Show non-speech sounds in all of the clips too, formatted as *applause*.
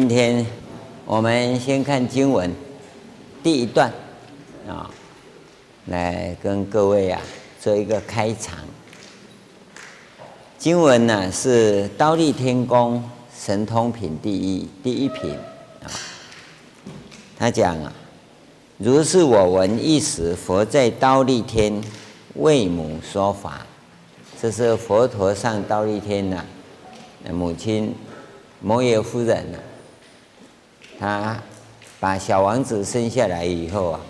今天我们先看经文第一段啊，来跟各位啊做一个开场。经文呢是《忉利天宫神通品》第一第一品啊，他讲啊，如是我闻一时，佛在忉利天为母说法，这是佛陀上忉利天呐、母亲。摩耶夫人呢，他把小王子生下来以后啊，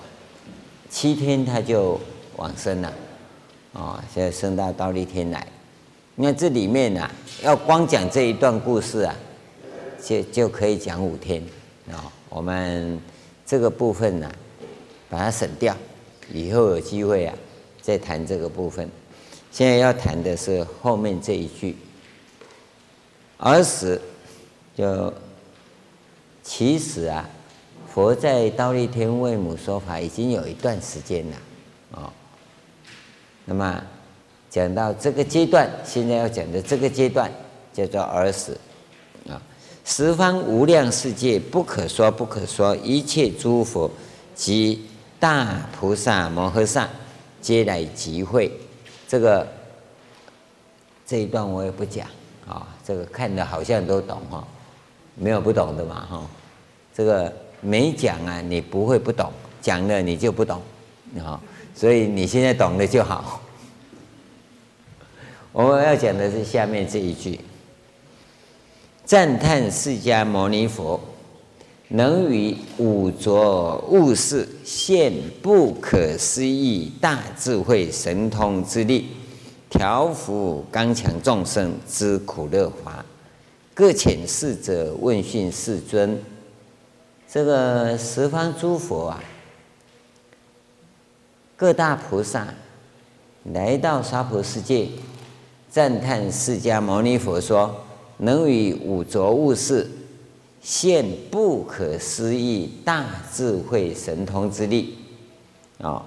七天他就往生了，哦，现在升到忉利天来。那这里面呢、啊，要光讲这一段故事啊，就就可以讲五天啊、哦。我们这个部分呢、把它省掉，以后有机会啊再谈这个部分。现在要谈的是后面这一句，儿时。就其实啊，佛在忉利天为母说法已经有一段时间了，哦。那么讲到这个阶段，现在要讲的这个阶段叫做儿时啊。十方无量世界不可说不可说，一切诸佛及大菩萨摩诃萨皆来集会。这个这一段我也不讲啊，这个看的好像都懂哈。没有不懂的嘛，哈，这个没讲啊，你不会不懂；讲了你就不懂，啊，所以你现在懂了就好。*laughs* 我们要讲的是下面这一句：赞叹释迦牟尼佛，能于五浊恶世现不可思议大智慧神通之力，调伏刚强众生之苦乐华。各遣使者问讯世尊，这个十方诸佛啊，各大菩萨来到娑婆世界，赞叹释迦牟尼佛说，能与五浊恶世现不可思议大智慧神通之力，啊，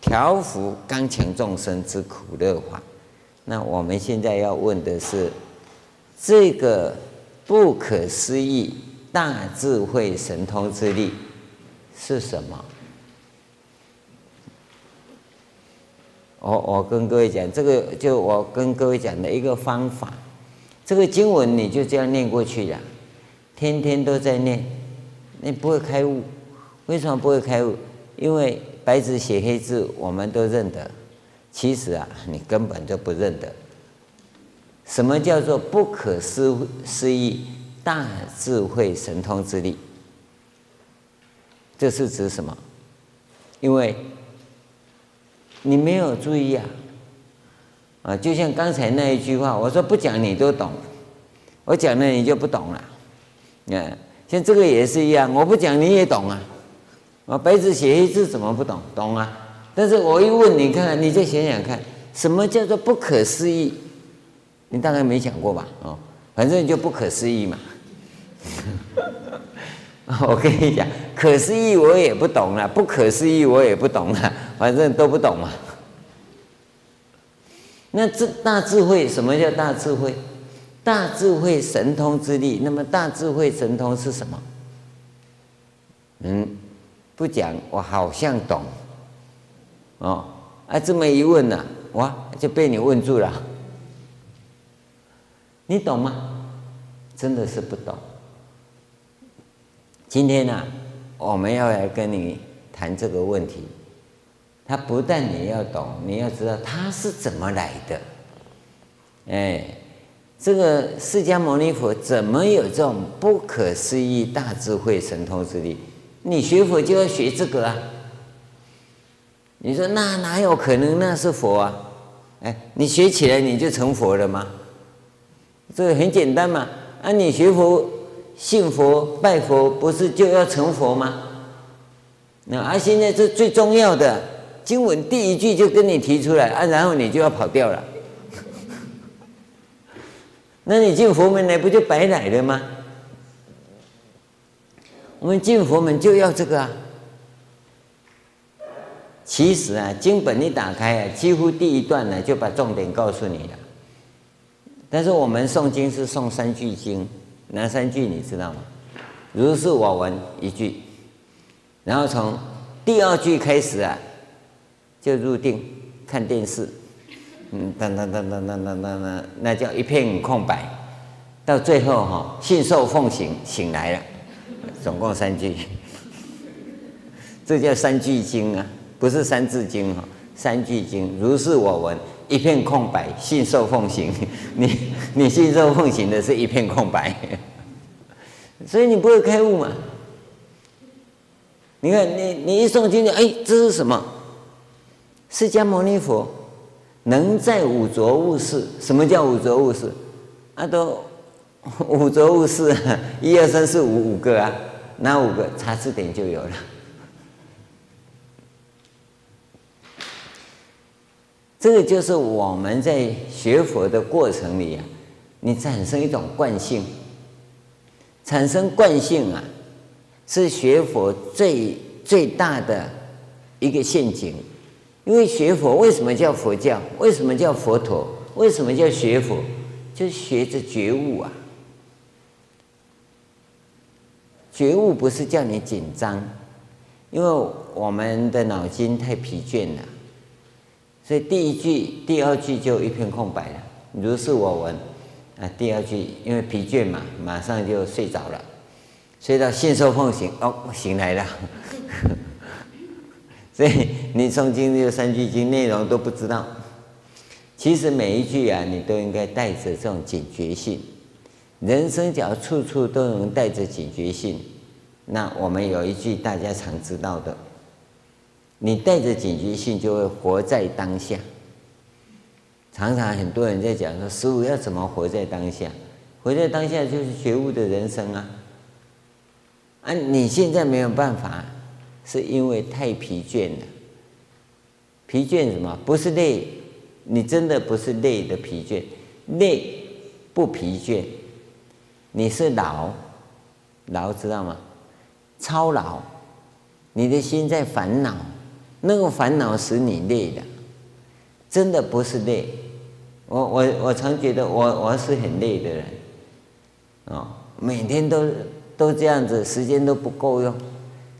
调伏刚强众生之苦乐法。那我们现在要问的是这个。不可思议大智慧神通之力是什么？我我跟各位讲，这个就我跟各位讲的一个方法。这个经文你就这样念过去呀，天天都在念，你不会开悟。为什么不会开悟？因为白纸写黑字，我们都认得。其实啊，你根本就不认得。什么叫做不可思思议大智慧神通之力？这是指什么？因为你没有注意啊，啊，就像刚才那一句话，我说不讲你都懂，我讲了你就不懂了。嗯，像这个也是一样，我不讲你也懂啊。啊，白纸写黑字怎么不懂？懂啊。但是我一问你看看，你再想想看，什么叫做不可思议？你大概没讲过吧？哦，反正就不可思议嘛。*laughs* 我跟你讲，可思议我也不懂了，不可思议我也不懂了，*laughs* 反正都不懂嘛。那这大智慧，什么叫大智慧？大智慧神通之力。那么大智慧神通是什么？嗯，不讲我好像懂。哦，啊，这么一问呢，啊，哇，就被你问住了。你懂吗？真的是不懂。今天呢、我们要来跟你谈这个问题。他不但你要懂，你要知道他是怎么来的。哎，这个释迦牟尼佛怎么有这种不可思议大智慧神通之力？你学佛就要学这个啊。你说那哪有可能？那是佛啊？哎，你学起来你就成佛了吗？这个很简单嘛，啊，你学佛、信佛、拜佛，不是就要成佛吗？那啊，现在这最重要的经文第一句就跟你提出来啊，然后你就要跑掉了，*laughs* 那你进佛门来不就白来了吗？我们进佛门就要这个啊。其实啊，经本一打开啊，几乎第一段呢就把重点告诉你了。但是我们诵经是诵三句经，哪三句你知道吗？如是我闻一句，然后从第二句开始啊，就入定看电视，嗯，当当当当当当当，那叫一片空白，到最后哈，信受奉行醒来了，总共三句，这叫三句经啊，不是三字经哈，三句经，如是我闻。一片空白，信受奉行。*laughs* 你你信受奉行的是一片空白，*laughs* 所以你不会开悟嘛？你看你你一诵经，哎，这是什么？释迦牟尼佛能在五浊恶世。什么叫五浊恶世？啊，都五浊恶世，一二三四五五个啊，哪五个？查字典就有了。这个就是我们在学佛的过程里啊，你产生一种惯性，产生惯性啊，是学佛最最大的一个陷阱。因为学佛为什么叫佛教？为什么叫佛陀？为什么叫学佛？就是学着觉悟啊。觉悟不是叫你紧张，因为我们的脑筋太疲倦了。所以第一句、第二句就一片空白了。如是我闻啊，第二句因为疲倦嘛，马上就睡着了，睡到信受奉行，哦，醒来了。*laughs* 所以你诵经这三句经内容都不知道。其实每一句啊，你都应该带着这种警觉性。人生只要处处都能带着警觉性，那我们有一句大家常知道的。你带着警觉性，就会活在当下。常常很多人在讲说，师父要怎么活在当下？活在当下就是觉悟的人生啊！啊，你现在没有办法，是因为太疲倦了。疲倦什么？不是累，你真的不是累的疲倦，累不疲倦，你是劳，劳知道吗？操劳，你的心在烦恼。那个烦恼使你累的，真的不是累。我我我常觉得我我是很累的人，哦，每天都都这样子，时间都不够用，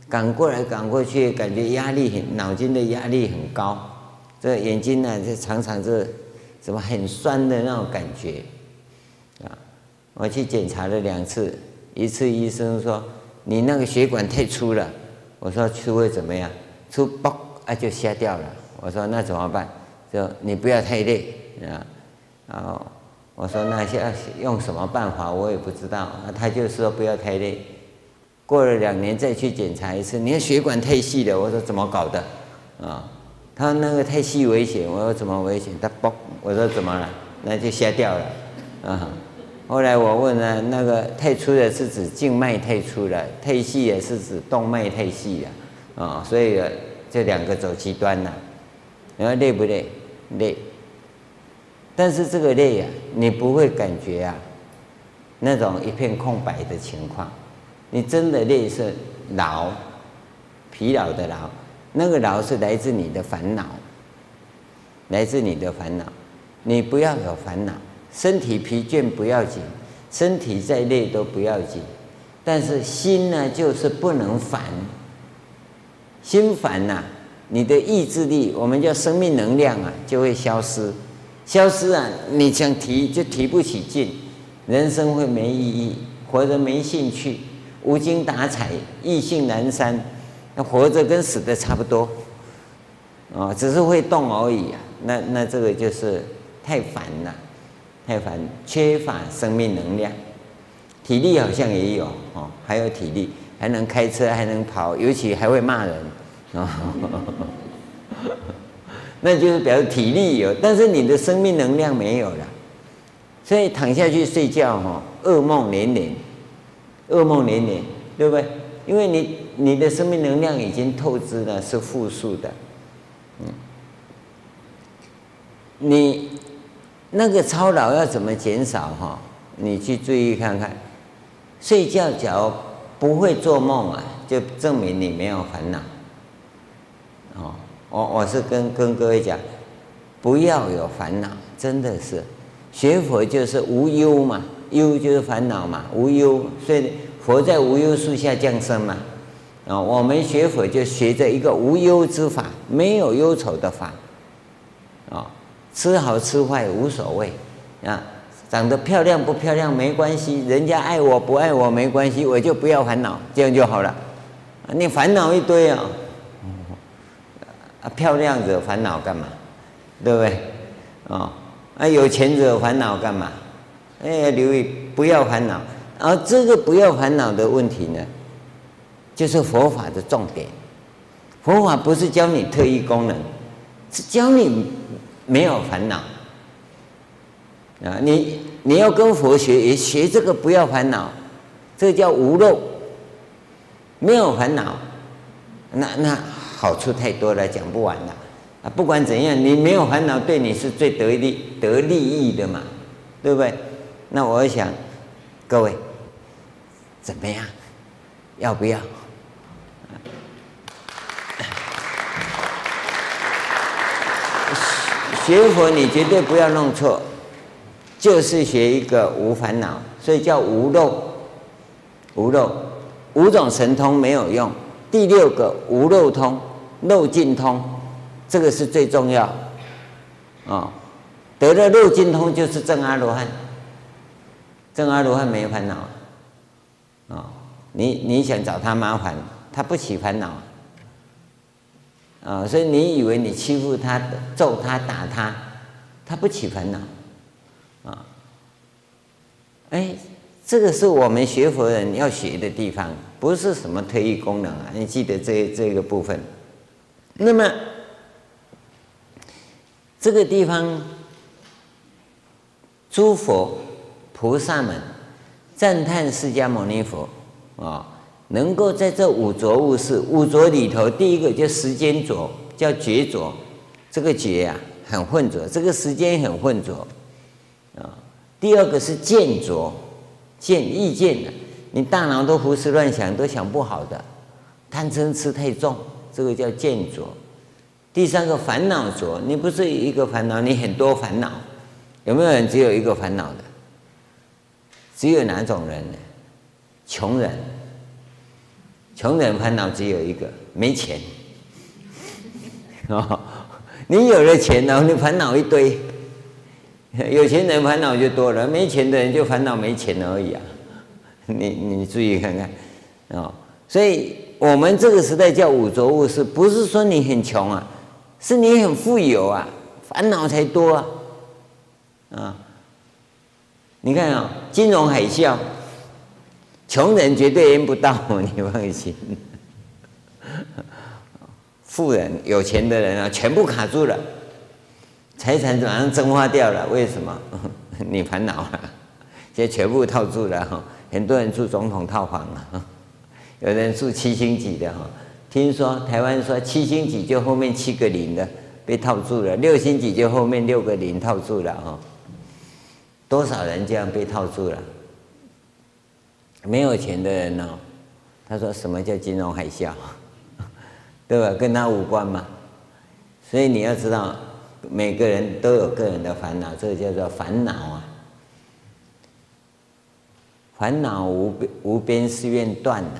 赶过来赶过去，感觉压力很，脑筋的压力很高，这眼睛呢就常常是什么很酸的那种感觉，啊，我去检查了两次，一次医生说你那个血管太粗了，我说粗会怎么样？粗爆。啊，就瞎掉了。我说那怎么办？就你不要太累啊。然后我说那要用什么办法？我也不知道。他就说不要太累。过了两年再去检查一次，你看血管太细了。我说怎么搞的？啊，他说那个太细危险。我说怎么危险？他嘣，我说怎么了？那就瞎掉了。啊，后来我问了，那个太粗的是指静脉太粗了，太细也是指动脉太细了。啊，所以。这两个走极端了，你说累不累？累。但是这个累啊，你不会感觉啊，那种一片空白的情况。你真的累是劳，疲劳的劳，那个劳是来自你的烦恼，来自你的烦恼。你不要有烦恼，身体疲倦不要紧，身体再累都不要紧，但是心呢，就是不能烦。心烦呐、你的意志力，我们叫生命能量啊，就会消失。消失啊，你想提就提不起劲，人生会没意义，活着没兴趣，无精打采，意兴阑珊，那活着跟死的差不多，啊，只是会动而已啊。那那这个就是太烦了，太烦，缺乏生命能量，体力好像也有哦，还有体力。还能开车，还能跑，尤其还会骂人，*laughs* 那就是表示体力有，但是你的生命能量没有了，所以躺下去睡觉哈，噩梦连连，噩梦连连，对不对？因为你你的生命能量已经透支了，是负数的，嗯，你那个操劳要怎么减少哈？你去注意看看，睡觉脚。不会做梦啊，就证明你没有烦恼。哦，我我是跟跟各位讲，不要有烦恼，真的是学佛就是无忧嘛，忧就是烦恼嘛，无忧。所以佛在无忧树下降生嘛，啊，我们学佛就学着一个无忧之法，没有忧愁的法，啊，吃好吃坏无所谓，啊，长得漂亮不漂亮没关系，人家爱我不爱我没关系，我就不要烦恼，这样就好了。你烦恼一堆啊，啊，漂亮惹烦恼干嘛？对不对？啊，啊，有钱惹烦恼干嘛？哎，留意不要烦恼。而这个不要烦恼的问题呢，就是佛法的重点。佛法不是教你特异功能，是教你没有烦恼。啊，你你要跟佛学，也学这个不要烦恼，这叫无漏，没有烦恼。那那好处太多了，讲不完了。啊，不管怎样，你没有烦恼，对你是最得利得利益的嘛，对不对？那我想，各位。怎么样？要不要？学佛你绝对不要弄错，就是学一个无烦恼，所以叫无漏。无漏，五种神通没有用，第六个无漏通、漏尽通，这个是最重要。啊，得了漏尽通就是正阿罗汉，正阿罗汉没烦恼。啊、哦，你你想找他麻烦，他不起烦恼啊、所以你以为你欺负他、揍他、打他，他不起烦恼？哎，这个是我们学佛人要学的地方，不是什么特异功能啊！你记得这这个部分。那么这个地方，诸佛菩萨们。赞叹释迦牟尼佛啊，能够在这五浊物事，五浊里头，第一个叫时间浊，叫觉浊，这个觉呀很混浊，这个时间很混浊啊。第二个是见浊，见意见的，你大脑都胡思乱想，都想不好的，贪嗔痴太重，这个叫见浊。第三个烦恼浊，你不是一个烦恼，你很多烦恼，有没有人只有一个烦恼的？只有哪种人呢？穷人，穷人烦恼只有一个，没钱。哦，你有了钱然后，你烦恼一堆。*laughs* 有钱人烦恼就多了，没钱的人就烦恼没钱而已啊。*laughs* 你你注意看看，哦，所以我们这个时代叫五浊物是，不是说你很穷啊，是你很富有啊，烦恼才多啊，啊。你看啊、哦，金融海啸，穷人绝对淹不到，*laughs* 你放心。富人、有钱的人啊，全部卡住了，财产马上蒸发掉了。为什么？*laughs* 你烦恼了，现在全部套住了哈。很多人住总统套房了，有人住七星级的哈。听说台湾说七星级就后面七个零的被套住了，六星级就后面六个零套住了哈。多少人这样被套住了？没有钱的人呢、他说：“什么叫金融海啸？对吧？跟他无关嘛。所以你要知道，每个人都有个人的烦恼，这个叫做烦恼啊。烦恼无边无边誓愿断呐，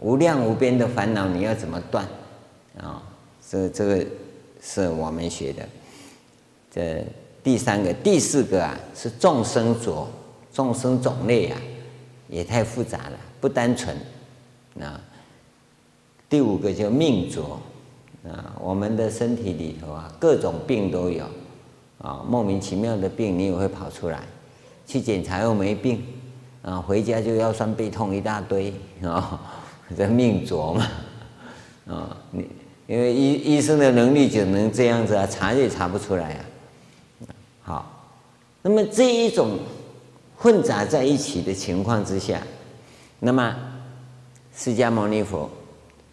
无量无边的烦恼，你要怎么断？啊、这这个是我们学的，这。”第三个、第四个啊，是众生浊，众生种类啊，也太复杂了，不单纯啊。第五个叫命浊啊，我们的身体里头啊，各种病都有啊，莫名其妙的病你也会跑出来，去检查又没病啊，回家就腰酸背痛一大堆啊，*laughs* 这命浊嘛啊，你因为医医生的能力只能这样子啊，查也查不出来啊。好，那么这一种混杂在一起的情况之下，那么释迦牟尼佛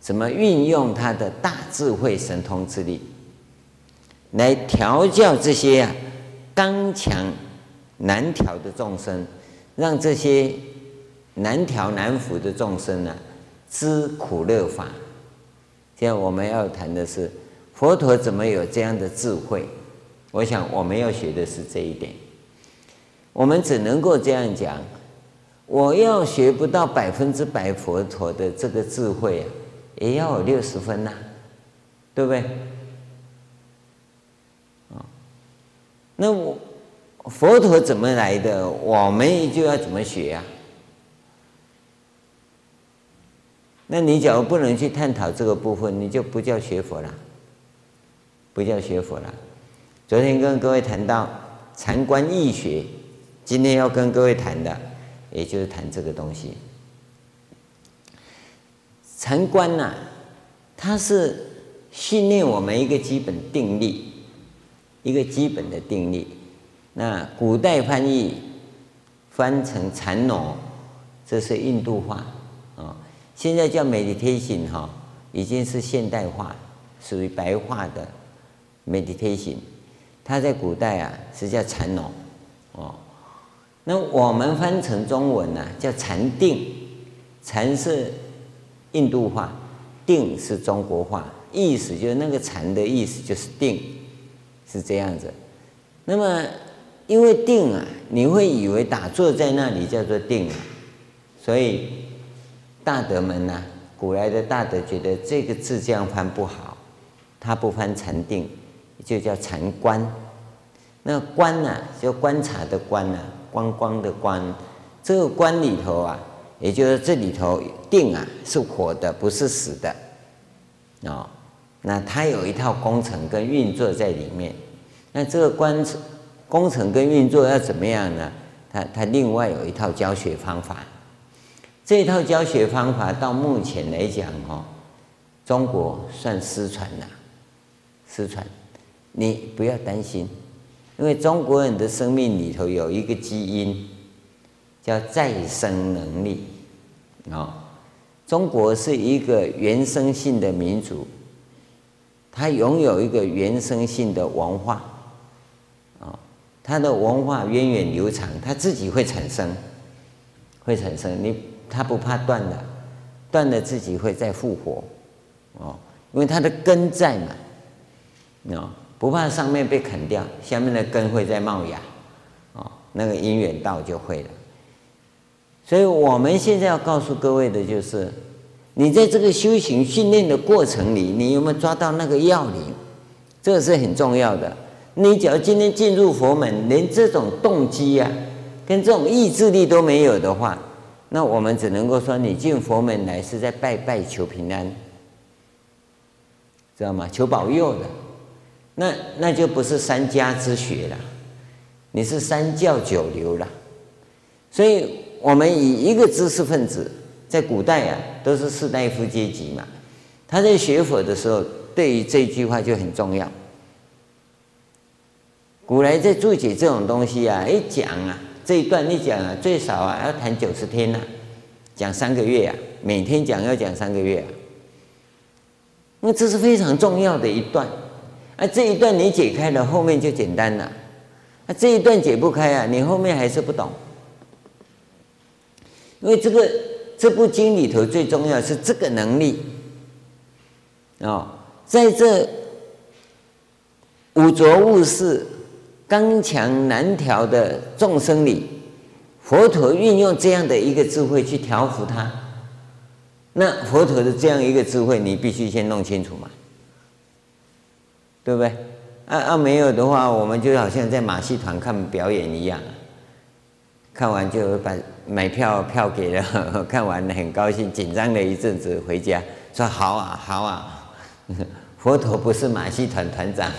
怎么运用他的大智慧神通之力，来调教这些啊刚强难调的众生，让这些难调难服的众生呢知苦乐法？现在我们要谈的是佛陀怎么有这样的智慧？我想我们要学的是这一点，我们只能够这样讲：我要学不到百分之百佛陀的这个智慧啊，也要有六十分呐、啊，对不对？啊，那我佛陀怎么来的？我们就要怎么学呀、啊？那你假如不能去探讨这个部分，你就不叫学佛了，不叫学佛了。昨天跟各位谈到禅观易学，今天要跟各位谈的，也就是谈这个东西。禅观呐、它是训练我们一个基本定力，一个基本的定力。那古代翻译翻成禅挪，这是印度话啊。现在叫 meditation 哈，已经是现代化，属于白话的 meditation。它在古代啊是叫禅挪哦，那我们翻成中文呢、叫禅定，禅是印度话，定是中国话，意思就是那个禅的意思就是定，是这样子。那么因为定啊，你会以为打坐在那里叫做定啊，所以大德们呢、古来的大德觉得这个字这样翻不好，他不翻禅定。就叫禅观，那观呢、啊，就观察的观呢、啊，观光的观。这个观里头啊，也就是这里头定啊，是活的，不是死的。哦，那它有一套工程跟运作在里面。那这个工程工程跟运作要怎么样呢？它它另外有一套教学方法。这一套教学方法到目前来讲，哦，中国算失传了，失传。你不要担心，因为中国人的生命里头有一个基因，叫再生能力。啊，中国是一个原生性的民族，它拥有一个原生性的文化，啊，它的文化源远流长，它自己会产生，会产生。你它不怕断的，断了自己会再复活，哦，因为它的根在嘛，啊。不怕上面被砍掉，下面的根会再冒芽，哦，那个因缘到就会了。所以我们现在要告诉各位的就是，你在这个修行训练的过程里，你有没有抓到那个要领？这个是很重要的。你只要今天进入佛门，连这种动机呀、啊，跟这种意志力都没有的话，那我们只能够说，你进佛门来是在拜拜求平安，知道吗？求保佑的。那那就不是三家之学了，你是三教九流了。所以，我们以一个知识分子，在古代啊，都是士大夫阶级嘛。他在学佛的时候，对于这句话就很重要。古来在注解这种东西啊，一讲啊，这一段一讲啊，最少啊要谈九十天呐、啊，讲三个月啊，每天讲要讲三个月啊。那这是非常重要的一段。啊、这一段你解开了，后面就简单了。那、啊、这一段解不开啊，你后面还是不懂。因为这个这部经里头最重要是这个能力啊、哦，在这五浊恶世、刚强难调的众生里，佛陀运用这样的一个智慧去调伏他。那佛陀的这样一个智慧，你必须先弄清楚嘛。对不对？啊啊，没有的话，我们就好像在马戏团看表演一样，看完就把买票票给了，*laughs* 看完很高兴，紧张了一阵子回家，说好啊好啊。佛陀不是马戏团团长，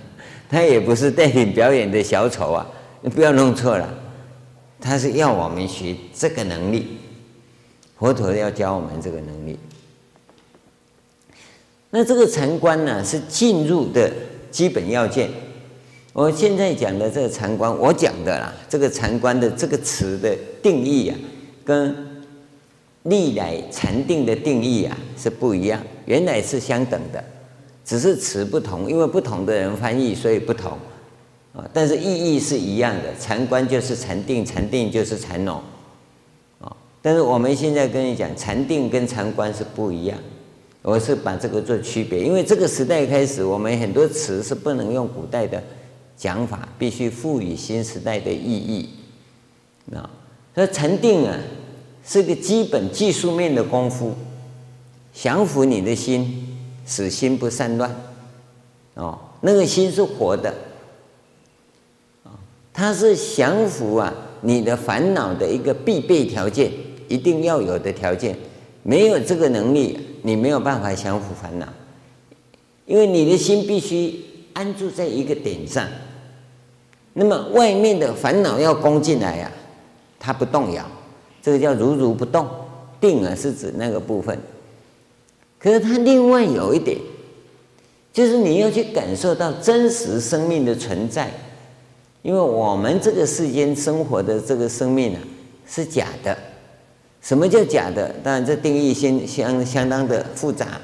*laughs* 他也不是带领表演的小丑啊，你不要弄错了，他是要我们学这个能力，佛陀要教我们这个能力。那这个禅观呢，是进入的基本要件。我现在讲的这个禅观，我讲的啦，这个禅观的这个词的定义啊，跟历来禅定的定义啊是不一样。原来是相等的，只是词不同，因为不同的人翻译，所以不同啊。但是意义是一样的，禅观就是禅定，禅定就是禅农啊。但是我们现在跟你讲，禅定跟禅观是不一样。我是把这个做区别，因为这个时代开始，我们很多词是不能用古代的讲法，必须赋予新时代的意义。那所以禅定啊，是个基本技术面的功夫，降伏你的心，使心不散乱。哦，那个心是活的，啊，它是降服啊你的烦恼的一个必备条件，一定要有的条件。没有这个能力，你没有办法降服烦恼，因为你的心必须安住在一个点上。那么外面的烦恼要攻进来呀、啊，它不动摇，这个叫如如不动。定啊是指那个部分。可是它另外有一点，就是你要去感受到真实生命的存在，因为我们这个世间生活的这个生命啊是假的。什么叫假的？当然这定义先相相当的复杂。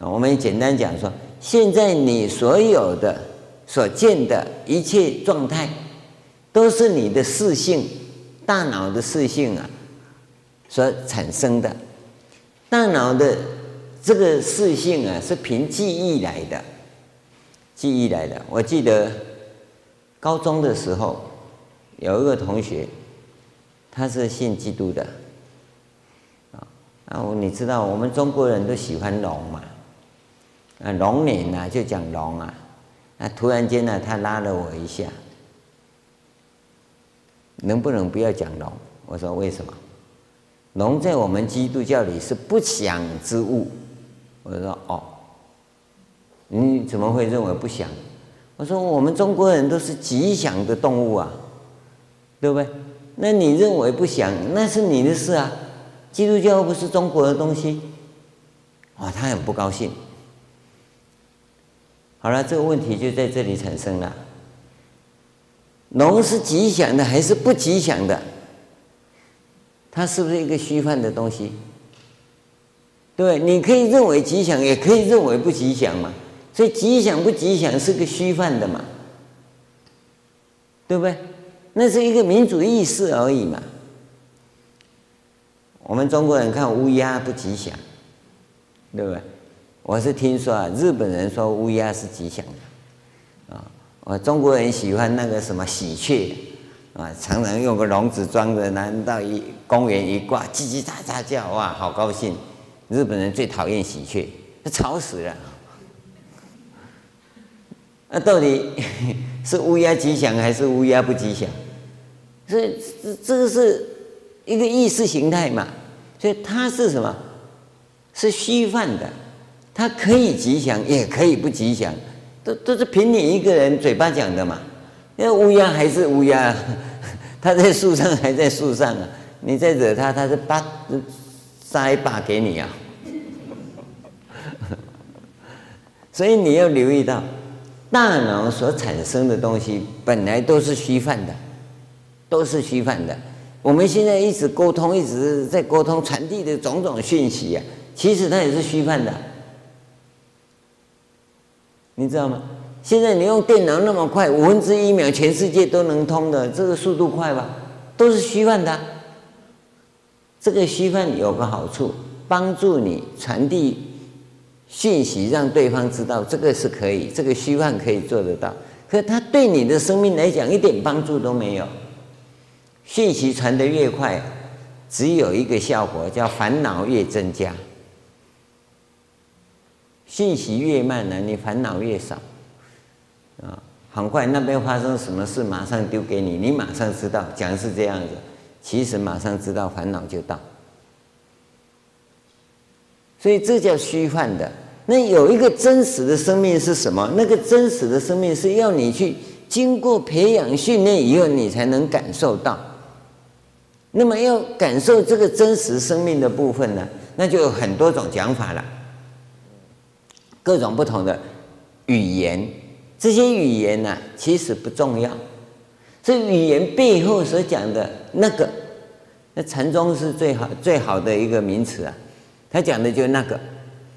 我们简单讲说，现在你所有的。所见的一切状态，都是你的视性、大脑的视性啊所产生的。大脑的这个视性啊，是凭记忆来的，记忆来的。我记得高中的时候，有一个同学，他是信基督的啊。然后你知道，我们中国人都喜欢龙嘛，啊，龙年啊就讲龙啊。那突然间呢，他拉了我一下，能不能不要讲龙？我说为什么？龙在我们基督教里是不祥之物。我说哦，你怎么会认为不祥？我说我们中国人都是吉祥的动物啊，对不对？那你认为不祥，那是你的事啊。基督教不是中国的东西，啊，他很不高兴。好了，这个问题就在这里产生了。龙是吉祥的还是不吉祥的？它是不是一个虚幻的东西？对，你可以认为吉祥，也可以认为不吉祥嘛。所以吉祥不吉祥是个虚幻的嘛，对不对？那是一个民主意识而已嘛。我们中国人看乌鸦不吉祥，对不对？我是听说啊，日本人说乌鸦是吉祥的，啊，我中国人喜欢那个什么喜鹊，啊，常常用个笼子装着，拿到一公园一挂，叽叽喳喳叫，哇，好高兴。日本人最讨厌喜鹊，吵死了。*laughs* 那到底是乌鸦吉祥还是乌鸦不吉祥？所以这这个是一个意识形态嘛，所以它是什么？是虚幻的。它可以吉祥，也可以不吉祥，都都是凭你一个人嘴巴讲的嘛。因为乌鸦还是乌鸦，*laughs* 它在树上还在树上啊。你再惹它，它是把撒一把给你啊。*laughs* 所以你要留意到，大脑所产生的东西本来都是虚幻的，都是虚幻的。我们现在一直沟通，一直在沟通传递的种种讯息啊，其实它也是虚幻的。你知道吗？现在你用电脑那么快，五分之一秒，全世界都能通的，这个速度快吧？都是虚幻的。这个虚幻有个好处，帮助你传递讯息，让对方知道这个是可以，这个虚幻可以做得到。可它对你的生命来讲一点帮助都没有。讯息传得越快，只有一个效果，叫烦恼越增加。信息越慢呢，你烦恼越少，啊，很快那边发生什么事，马上丢给你，你马上知道，讲是这样子，其实马上知道烦恼就到，所以这叫虚幻的。那有一个真实的生命是什么？那个真实的生命是要你去经过培养训练以后，你才能感受到。那么要感受这个真实生命的部分呢，那就有很多种讲法了。各种不同的语言，这些语言呢、其实不重要。这语言背后所讲的那个，那禅宗是最好最好的一个名词啊。他讲的就是那个，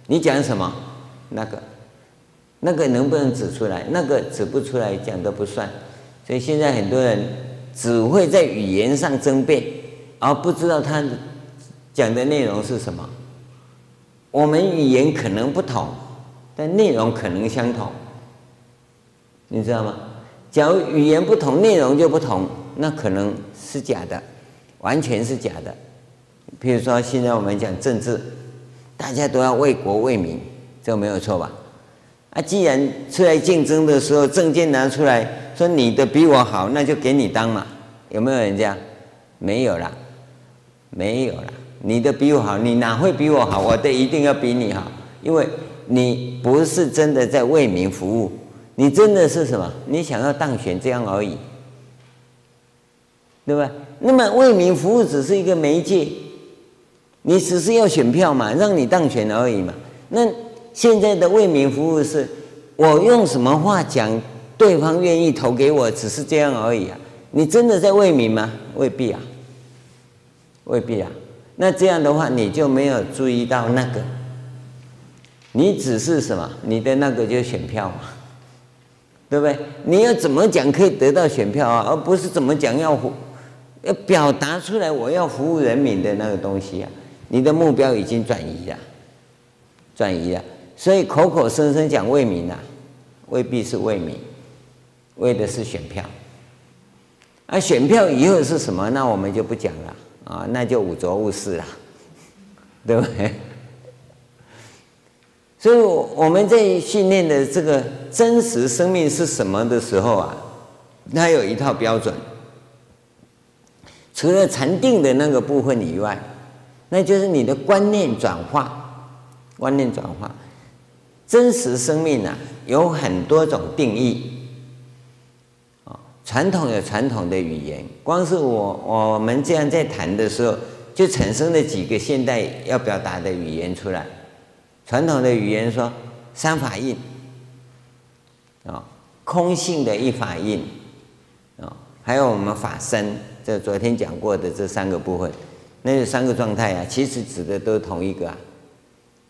你讲什么？那个，那个能不能指出来？那个指不出来，讲都不算。所以现在很多人只会在语言上争辩，而不知道他讲的内容是什么。我们语言可能不同。但内容可能相同，你知道吗？假如语言不同，内容就不同，那可能是假的，完全是假的。譬如说，现在我们讲政治，大家都要为国为民，这没有错吧？啊，既然出来竞争的时候，证件拿出来说你的比我好，那就给你当嘛，有没有人这样？没有啦，没有啦，你的比我好，你哪会比我好？我的一定要比你好，因为你不是真的在为民服务，你真的是什么？你想要当选这样而已，对吧？那么为民服务只是一个媒介，你只是要选票嘛，让你当选而已嘛，那。现在的为民服务是，我用什么话讲，对方愿意投给我，只是这样而已啊！你真的在为民吗？未必啊，未必啊。那这样的话，你就没有注意到那个，你只是什么？你的那个就是选票嘛，对不对？你要怎么讲可以得到选票啊？而不是怎么讲要要表达出来我要服务人民的那个东西啊！你的目标已经转移了，转移了。所以口口声声讲为民呐，未必是为民，为的是选票。而选票以后是什么？那我们就不讲了啊，那就五浊恶世了，对不对？所以我们在训练的这个真实生命是什么的时候啊，它有一套标准。除了禅定的那个部分以外，那就是你的观念转化，观念转化。真实生命啊，有很多种定义。啊，传统有传统的语言，光是我我们这样在谈的时候，就产生了几个现代要表达的语言出来。传统的语言说三法印，啊，空性的一法印，啊，还有我们法身，这昨天讲过的这三个部分，那三个状态啊，其实指的都是同一个啊。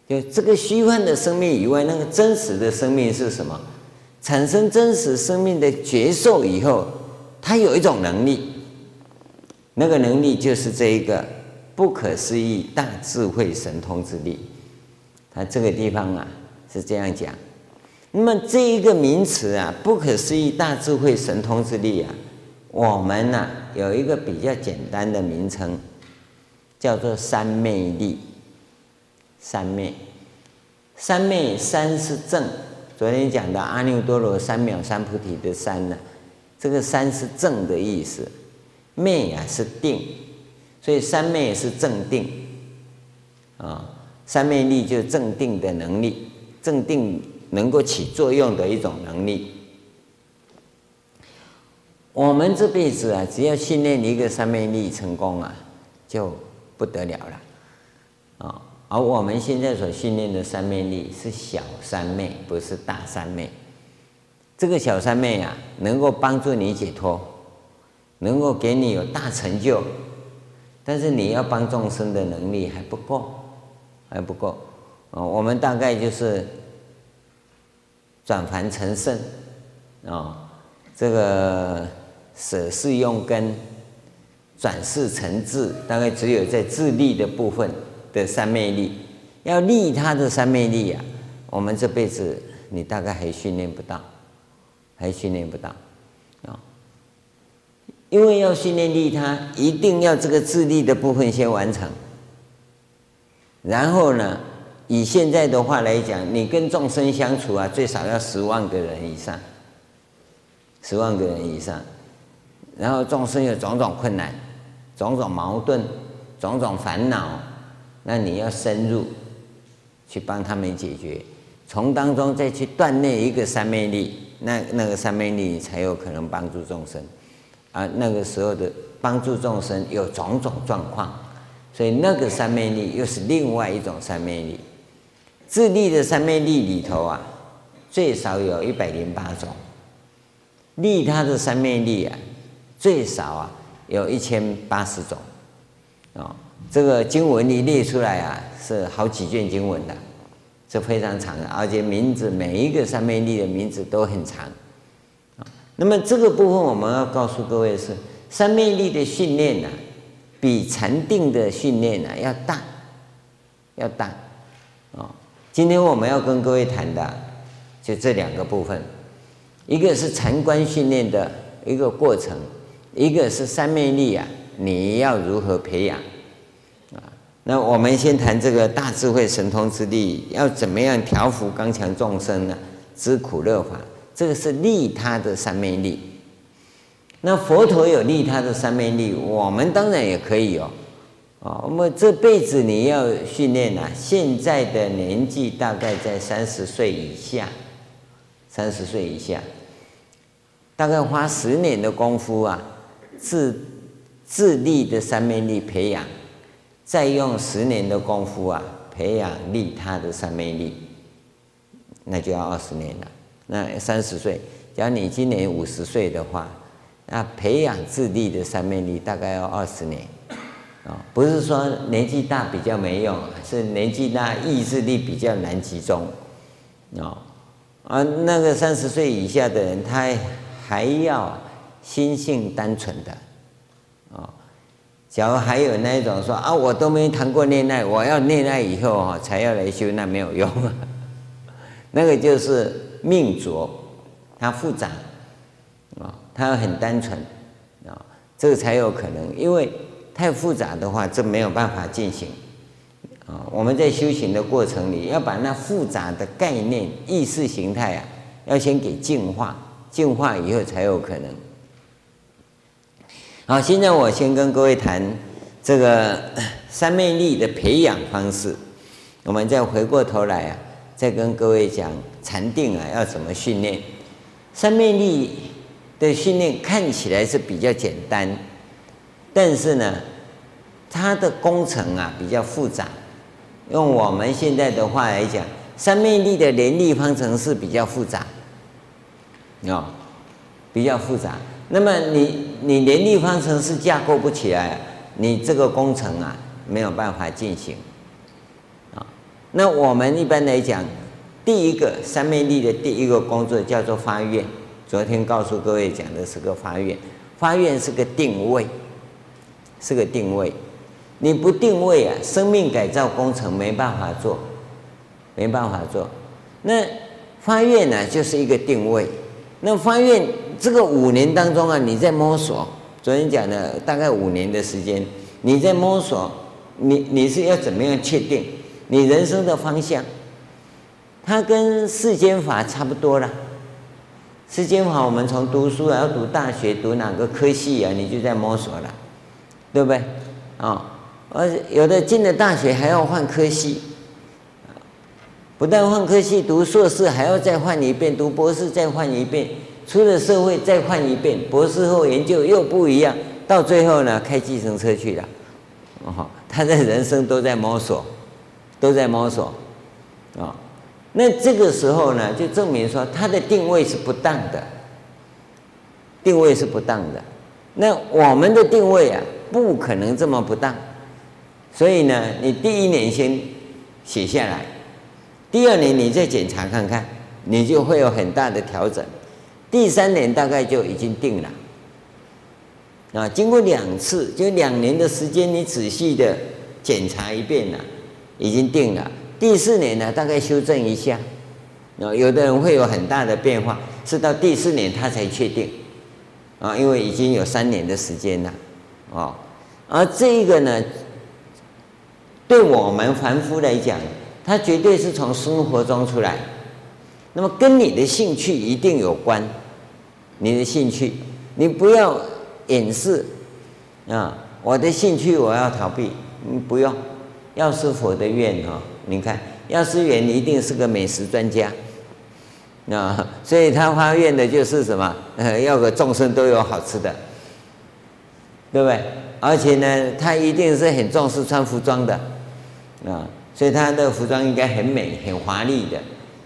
就这个虚幻的生命以外，那个真实的生命是什么？产生真实生命的觉受以后，它有一种能力，那个能力就是这一个不可思议大智慧神通之力。它这个地方啊是这样讲。那么这一个名词啊，不可思议大智慧神通之力啊，我们呢、有一个比较简单的名称，叫做三昧力。三昧，三昧三是正。昨天讲的阿耨多罗三藐三菩提的三呢，这个三是正的意思，昧啊是定，所以三昧是正定啊。三昧力就是正定的能力，正定能够起作用的一种能力。我们这辈子啊，只要训练一个三昧力成功啊，就不得了了啊。而我们现在所训练的三昧力是小三昧，不是大三昧。这个小三昧啊，能够帮助你解脱，能够给你有大成就，但是你要帮众生的能力还不够，还不够。啊，我们大概就是转凡成圣啊，这个舍事用根，转世成智，大概只有在自利的部分。的三昧力，要利他的三昧力啊，我们这辈子你大概还训练不到，还训练不到啊，因为要训练利他，一定要这个自利的部分先完成，然后呢，以现在的话来讲，你跟众生相处啊，最少要十万个人以上，十万个人以上，然后众生有种种困难，种种矛盾，种种烦恼。那你要深入去帮他们解决，从当中再去锻炼一个三昧力，那那个三昧力才有可能帮助众生，啊，那个时候的帮助众生有种种状况，所以那个三昧力又是另外一种三昧力。自利的三昧力里头啊，最少有一百零八种，利他的三昧力啊，最少啊有一千八十种，啊。这个经文里列出来啊，是好几卷经文的，是非常长的，而且名字每一个三昧力的名字都很长。那么这个部分我们要告诉各位是，三昧力的训练呢，比禅定的训练呢要大，要大。哦，今天我们要跟各位谈的就这两个部分，一个是禅观训练的一个过程，一个是三昧力啊，你要如何培养？啊，那我们先谈这个大智慧神通之力，要怎么样调伏刚强众生呢？知苦乐法，这个是利他的三昧力。那佛陀有利他的三昧力，我们当然也可以哦。啊，我们这辈子你要训练啊，现在的年纪大概在三十岁以下，三十岁以下，大概花十年的功夫啊，自自利的三昧力培养。再用十年的功夫啊，培养利他的三昧力，那就要二十年了。那三十岁，假如你今年五十岁的话，那培养自利的三昧力大概要二十年啊。不是说年纪大比较没用，是年纪大意志力比较难集中啊。啊，那个三十岁以下的人，他还要心性单纯的啊。假如还有那一种说啊，我都没谈过恋爱，我要恋爱以后哈才要来修，那没有用。*laughs* 那个就是命浊，它复杂啊，它很单纯啊，这个才有可能。因为太复杂的话，这没有办法进行啊。我们在修行的过程里，要把那复杂的概念、意识形态啊，要先给净化，净化以后才有可能。好，现在我先跟各位谈这个 *coughs* 三昧力的培养方式。我们再回过头来啊，再跟各位讲禅定啊要怎么训练。三昧力的训练看起来是比较简单，但是呢，它的工程啊比较复杂。用我们现在的话来讲，三面力的联立方程式比较复杂，哦，比较复杂。那么你你联立方程式架构不起来，你这个工程啊没有办法进行啊。那我们一般来讲，第一个三面力的第一个工作叫做发愿。昨天告诉各位讲的是个发愿，发愿是个定位，是个定位。你不定位啊，生命改造工程没办法做，没办法做。那发愿呢，就是一个定位。那发愿。这个五年当中啊，你在摸索。昨天讲的大概五年的时间，你在摸索，你你是要怎么样确定你人生的方向？它跟世间法差不多了。世间法我们从读书啊，要读大学，读哪个科系啊，你就在摸索了，对不对？啊，而有的进了大学还要换科系，不但换科系，读硕士还要再换一遍，读博士再换一遍。出了社会再换一遍，博士后研究又不一样，到最后呢，开计程车去了。哦，他的人生都在摸索，都在摸索，啊、那这个时候呢，就证明说他的定位是不当的，定位是不当的。那我们的定位啊，不可能这么不当，所以呢，你第一年先写下来，第二年你再检查看看，你就会有很大的调整。第三年大概就已经定了，啊，经过两次，就两年的时间，你仔细的检查一遍了，已经定了。第四年呢，大概修正一下，啊，有的人会有很大的变化，是到第四年他才确定，啊，因为已经有三年的时间了，啊，而这个呢，对我们凡夫来讲，它绝对是从生活中出来，那么跟你的兴趣一定有关。你的兴趣，你不要掩饰啊！我的兴趣我要逃避，你不用。要师佛的愿哈，你看药师缘一定是个美食专家啊，所以他发愿的就是什么？呃，要个众生都有好吃的，对不对？而且呢，他一定是很重视穿服装的啊，所以他的服装应该很美、很华丽的。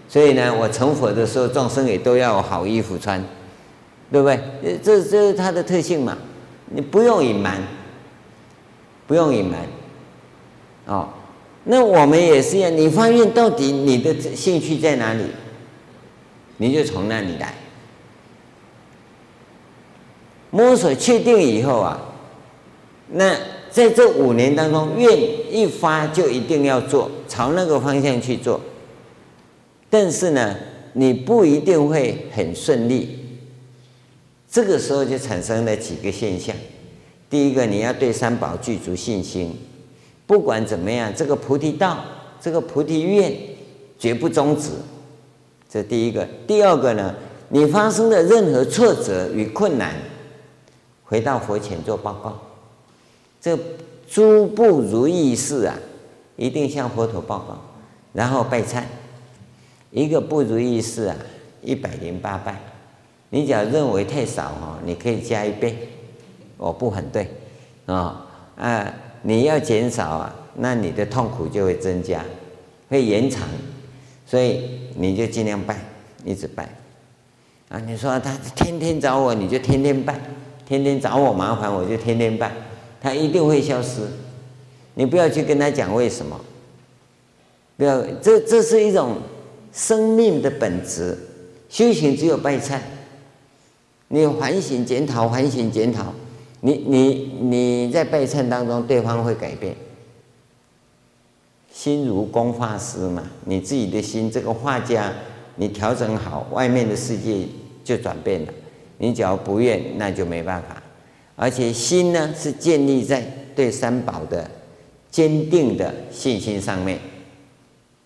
所以呢，我成佛的时候，众生也都要好衣服穿。对不对？这这是他的特性嘛，你不用隐瞒，不用隐瞒，哦，那我们也是一样，你发现到底你的兴趣在哪里，你就从那里来，摸索确定以后啊，那在这五年当中，愿一发就一定要做，朝那个方向去做，但是呢，你不一定会很顺利。这个时候就产生了几个现象，第一个，你要对三宝具足信心；不管怎么样，这个菩提道，这个菩提愿绝不终止。这第一个。第二个呢，你发生的任何挫折与困难，回到佛前做报告。这诸不如意事啊，一定向佛陀报告，然后拜忏。一个不如意事啊，一百零八拜。你只要认为太少哈，你可以加一倍。我不反对啊啊！你要减少啊，那你的痛苦就会增加，会延长。所以你就尽量拜，一直拜。啊，你说他天天找我，你就天天拜；天天找我麻烦，我就天天拜。他一定会消失。你不要去跟他讲为什么。不要，这这是一种生命的本质。修行只有拜忏。你反省检讨，反省检讨。你你你在拜忏当中，对方会改变。心如工画师嘛，你自己的心这个画家，你调整好，外面的世界就转变了。你只要不愿，那就没办法。而且心呢，是建立在对三宝的坚定的信心上面，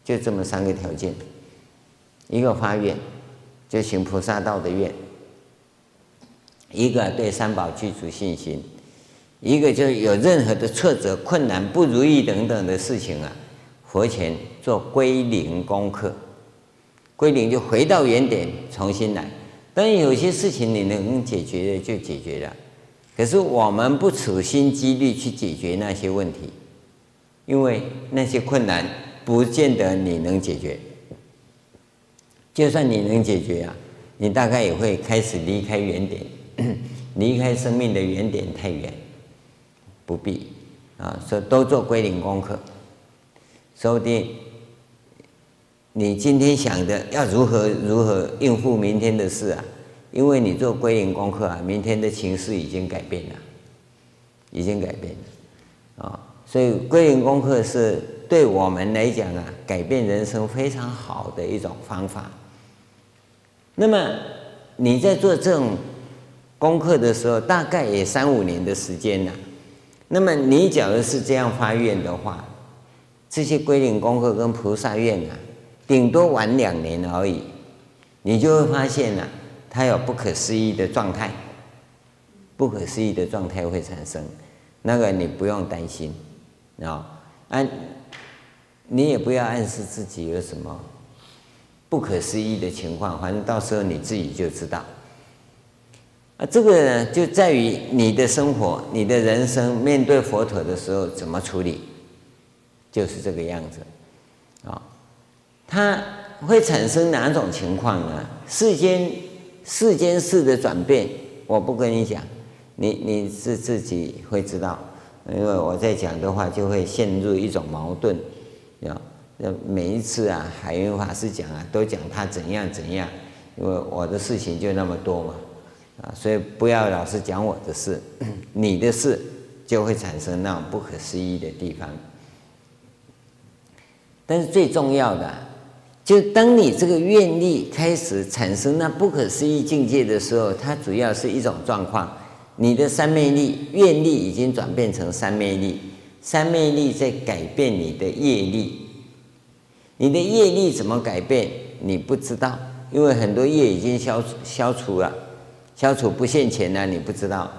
就这么三个条件：一个发愿，就行菩萨道的愿；一个对三宝具足信心；一个就是有任何的挫折、困难、不如意等等的事情啊。佛前做归零功课，归零就回到原点，重新来。当然有些事情你能解决的就解决了，可是我们不处心积虑去解决那些问题，因为那些困难不见得你能解决。就算你能解决啊，你大概也会开始离开原点，*coughs* 离开生命的原点太远，不必啊，所以都做归零功课。说不定你今天想的要如何如何应付明天的事啊？因为你做归零功课啊，明天的情势已经改变了，已经改变了啊！所以归零功课是对我们来讲啊，改变人生非常好的一种方法。那么你在做这种功课的时候，大概也三五年的时间了。那么你假如是这样发愿的话，这些归零功课跟菩萨愿啊，顶多晚两年而已，你就会发现啊，它有不可思议的状态，不可思议的状态会产生，那个你不用担心啊，啊，你也不要暗示自己有什么不可思议的情况，反正到时候你自己就知道。啊，这个呢，就在于你的生活、你的人生面对佛陀的时候怎么处理。就是这个样子，啊，它会产生哪种情况呢？世间世间事的转变，我不跟你讲，你你是自己会知道，因为我在讲的话就会陷入一种矛盾，啊，每一次啊，海云法师讲啊，都讲他怎样怎样，因为我的事情就那么多嘛，啊，所以不要老是讲我的事，你的事就会产生那种不可思议的地方。但是最重要的，就当你这个愿力开始产生那不可思议境界的时候，它主要是一种状况。你的三昧力、愿力已经转变成三昧力，三昧力在改变你的业力。你的业力怎么改变？你不知道，因为很多业已经消消除了，消除不现前呢，你不知道。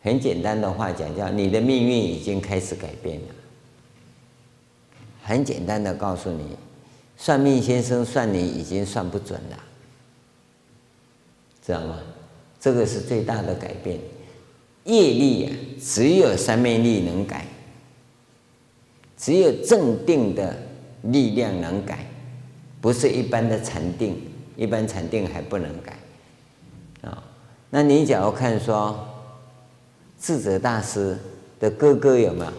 很简单的话讲，叫你的命运已经开始改变了。很简单的告诉你，算命先生算你已经算不准了，知道吗？这个是最大的改变。业力啊，只有三昧力能改，只有正定的力量能改，不是一般的禅定，一般禅定还不能改。那你假如看说，智者大师的哥哥有没有？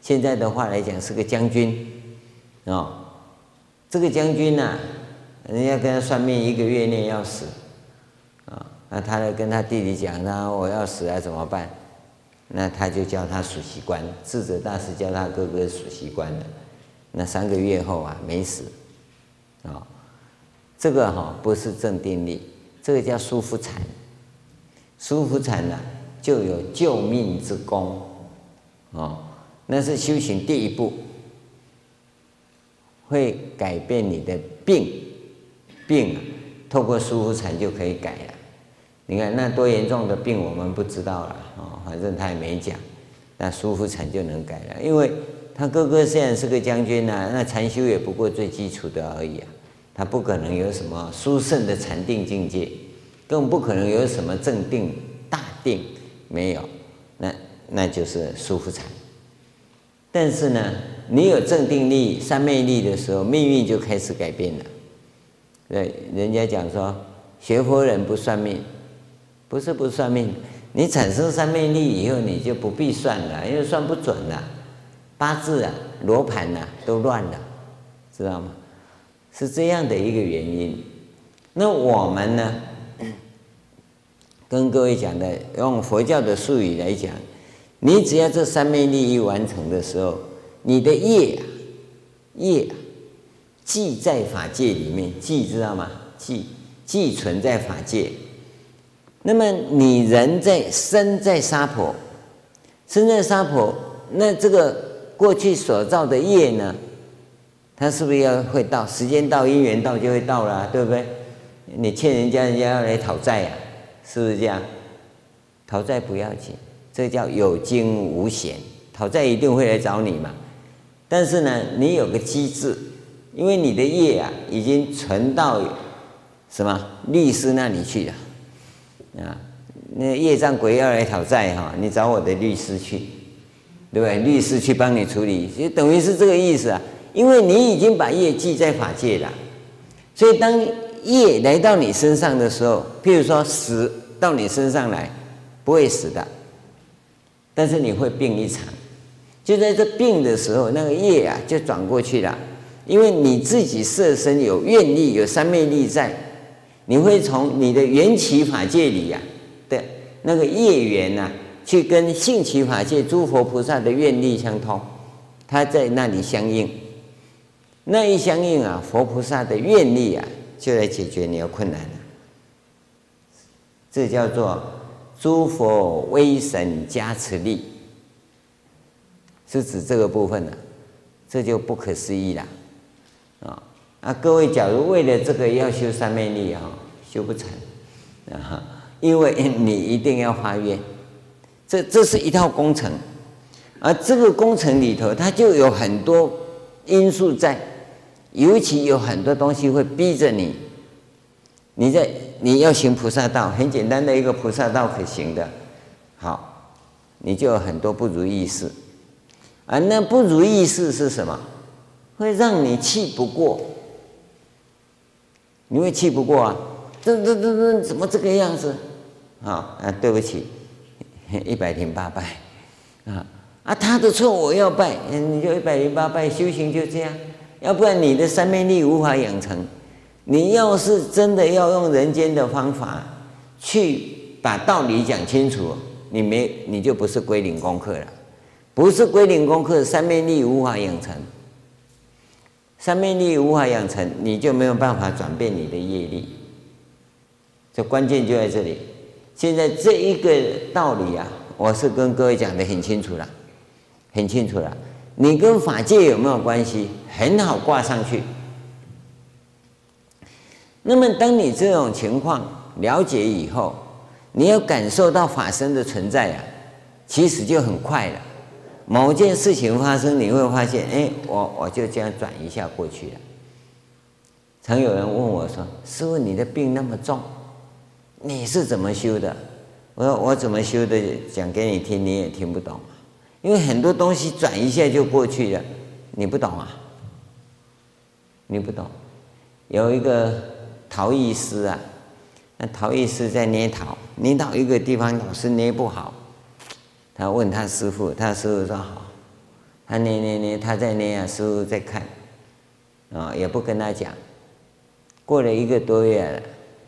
现在的话来讲是个将军。哦，这个将军呢、人家跟他算命，一个月内要死，啊、那他来跟他弟弟讲，那我要死了怎么办？那他就叫他数息观，智者大师叫他哥哥数息观的。那三个月后啊，没死，啊、这个哈、不是正定力，这个叫舒服禅，舒服禅呢就有救命之功，哦。那是修行第一步，会改变你的病，病透过舒服禅就可以改了。你看那多严重的病，我们不知道了哦，反正他也没讲，那舒服禅就能改了。因为他哥哥虽然是个将军呐，那禅修也不过最基础的而已啊，他不可能有什么殊胜的禅定境界，更不可能有什么正定大定，没有，那那就是舒服禅。但是呢，你有正定力、三昧力的时候，命运就开始改变了。对，人家讲说，学佛人不算命，不是不算命，你产生三昧力以后，你就不必算了，因为算不准了，八字啊、罗盘啊都乱了，知道吗？是这样的一个原因。那我们呢，跟各位讲的，用佛教的术语来讲。你只要这三昧力一完成的时候，你的业啊，业啊，既在法界里面，既知道吗？既既存在法界。那么你人在身在娑婆，身在娑婆，那这个过去所造的业呢，它是不是要会到？时间到，因缘到就会到了，对不对？你欠人家，人家要来讨债呀，是不是这样？讨债不要紧。这叫有惊无险，讨债一定会来找你嘛。但是呢，你有个机制，因为你的业啊已经存到什么律师那里去了啊。那业障鬼要来讨债哈，你找我的律师去，对不对？律师去帮你处理，就等于是这个意思啊。因为你已经把业记在法界了，所以当业来到你身上的时候，譬如说死到你身上来，不会死的。但是你会病一场，就在这病的时候，那个业啊就转过去了，因为你自己色身有愿力、有三昧力在，你会从你的缘起法界里呀的那个业缘呐，去跟性起法界诸佛菩萨的愿力相通，它在那里相应，那一相应啊，佛菩萨的愿力啊就来解决你的困难了，这叫做。诸佛威神加持力，是指这个部分的，这就不可思议了。啊！啊，各位，假如为了这个要修三昧力啊，修不成。啊，因为你一定要发愿，这这是一套工程，而这个工程里头，它就有很多因素在，尤其有很多东西会逼着你，你在。你要行菩萨道，很简单的一个菩萨道可行的，好，你就有很多不如意事，而那不如意事是什么？会让你气不过，你会气不过啊？这这这这怎么这个样子？啊啊，对不起，一百零八拜，啊啊，他的错我要拜，你就一百零八拜，修行就这样，要不然你的三昧力无法养成。你要是真的要用人间的方法去把道理讲清楚，你没你就不是归零功课了，不是归零功课，三昧力无法养成，三昧力无法养成，你就没有办法转变你的业力。这关键就在这里。现在这一个道理啊，我是跟各位讲得很清楚了，很清楚了。你跟法界有没有关系？很好挂上去。那么，当你这种情况了解以后，你要感受到法身的存在啊，其实就很快了。某件事情发生，你会发现，哎，我我就这样转一下过去了。曾有人问我说：“师父，你的病那么重，你是怎么修的？”我说：“我怎么修的，讲给你听，你也听不懂，因为很多东西转一下就过去了，你不懂啊，你不懂。”有一个。陶艺师啊，那陶艺师在捏陶，捏到一个地方老是捏不好，他问他师傅，他师傅说好，他捏捏捏，他在捏啊，师傅在看，啊，也不跟他讲。过了一个多月了，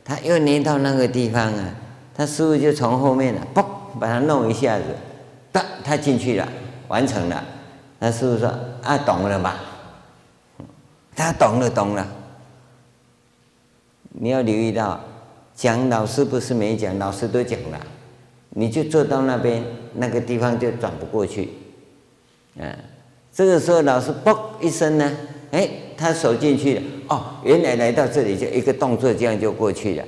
他又捏到那个地方啊，他师傅就从后面啊，嘣，把他弄一下子，哒，他进去了，完成了。那师傅说啊，懂了吧？他懂了，懂了。你要留意到，讲老师不是没讲，老师都讲了，你就坐到那边那个地方就转不过去，啊，这个时候老师啵一声呢，哎，他手进去了，哦，原来来到这里就一个动作，这样就过去了。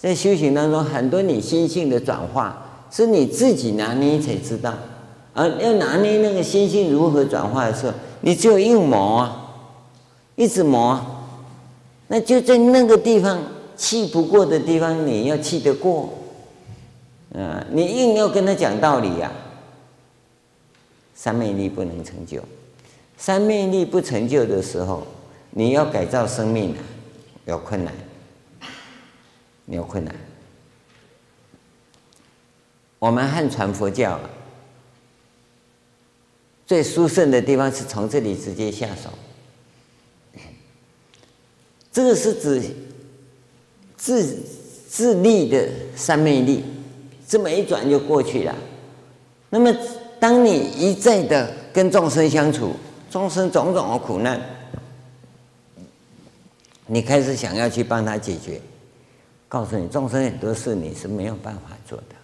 在修行当中，很多你心性的转化，是你自己拿捏才知道。而要拿捏那个心性如何转化的时候，你只有硬磨啊，一直磨啊，那就在那个地方气不过的地方，你要气得过。啊，你硬要跟他讲道理呀，三昧力不能成就。三昧力不成就的时候，你要改造生命啊，有困难。没有困难。我们汉传佛教最殊胜的地方是从这里直接下手。这个是指自自立的三昧力，这么一转就过去了。那么，当你一再的跟众生相处，众生种种的苦难，你开始想要去帮他解决。告诉你，众生很多事你是没有办法做的。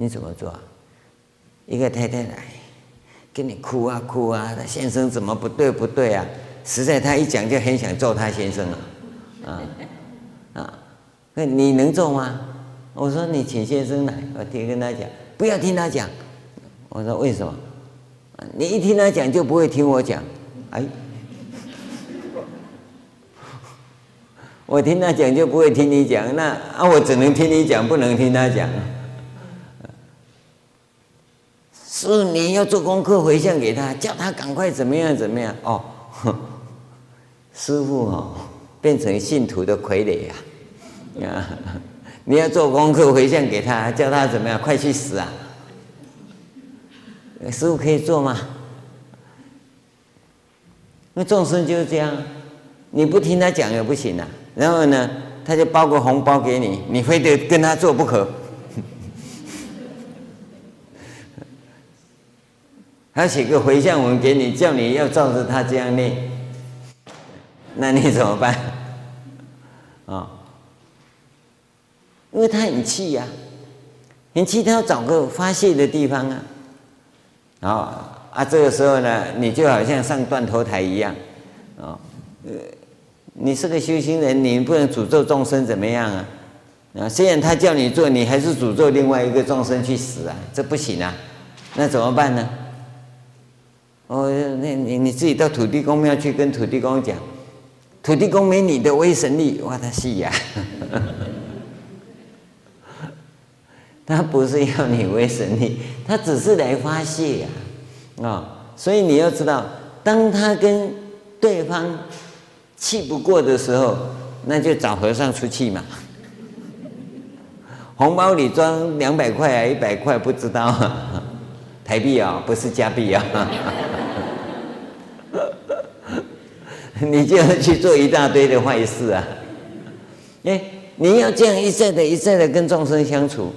你怎么做？一个太太来，跟你哭啊哭啊，他先生怎么不对不对啊？实在他一讲就很想揍他先生啊，啊啊！那你能揍吗？我说你请先生来，我听跟他讲，不要听他讲。我说为什么？你一听他讲就不会听我讲，哎。*laughs* 我听他讲就不会听你讲，那啊我只能听你讲，不能听他讲。是你要做功课回向给他，叫他赶快怎么样怎么样哦。*laughs* 师父哦，变成信徒的傀儡呀！*laughs* 啊，你要做功课回向给他，叫他怎么样，快去死啊！师父可以做吗？那众生就是这样，你不听他讲也不行啊。然后呢，他就包个红包给你，你非得跟他做不可。他写个回向文给你，叫你要照着他这样念，那你怎么办？啊，因为他很气呀，很气，他要找个发泄的地方啊。然后啊，这个时候呢，你就好像上断头台一样，啊，呃。你是个修行人，你不能诅咒众生怎么样啊？啊，虽然他叫你做，你还是诅咒另外一个众生去死啊，这不行啊！那怎么办呢？哦，那你你自己到土地公庙去跟土地公讲，土地公没你的威神力，哇，他是呀，*laughs* 他不是要你威神力，他只是来发泄呀，啊，所以你要知道，当他跟对方。气不过的时候，那就找和尚出气嘛。*laughs* 红包里装两百块啊，一百块不知道，*laughs* 台币啊，不是加币啊。*laughs* 你就要去做一大堆的坏事啊！哎，你要这样一再的、一再的跟众生相处，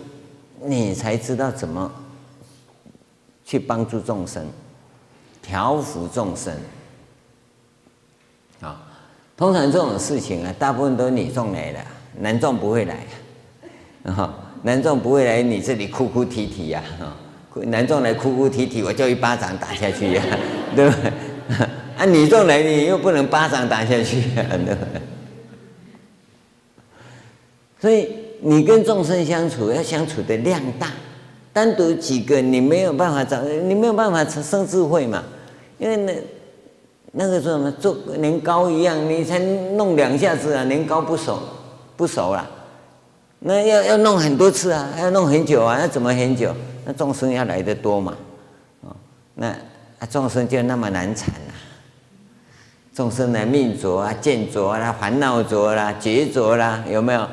你才知道怎么去帮助众生、调伏众生啊。通常这种事情啊，大部分都是女众来的，男众不会来，啊，男众不会来你这里哭哭啼啼呀，啊，男众来哭哭啼啼，我就一巴掌打下去呀，对不对？啊，女众来你又不能巴掌打下去啊，对不对？所以你跟众生相处要相处的量大，单独几个你没有办法找，你没有办法生智慧嘛，因为那。那个说什么做年糕一样，你才弄两下子啊，年糕不熟，不熟了。那要要弄很多次啊，要弄很久啊，那怎么很久？那众生要来的多嘛，哦，那众生就那么难缠啊。众生的命浊啊，见浊啦，烦恼浊啦，觉浊啦，有没有？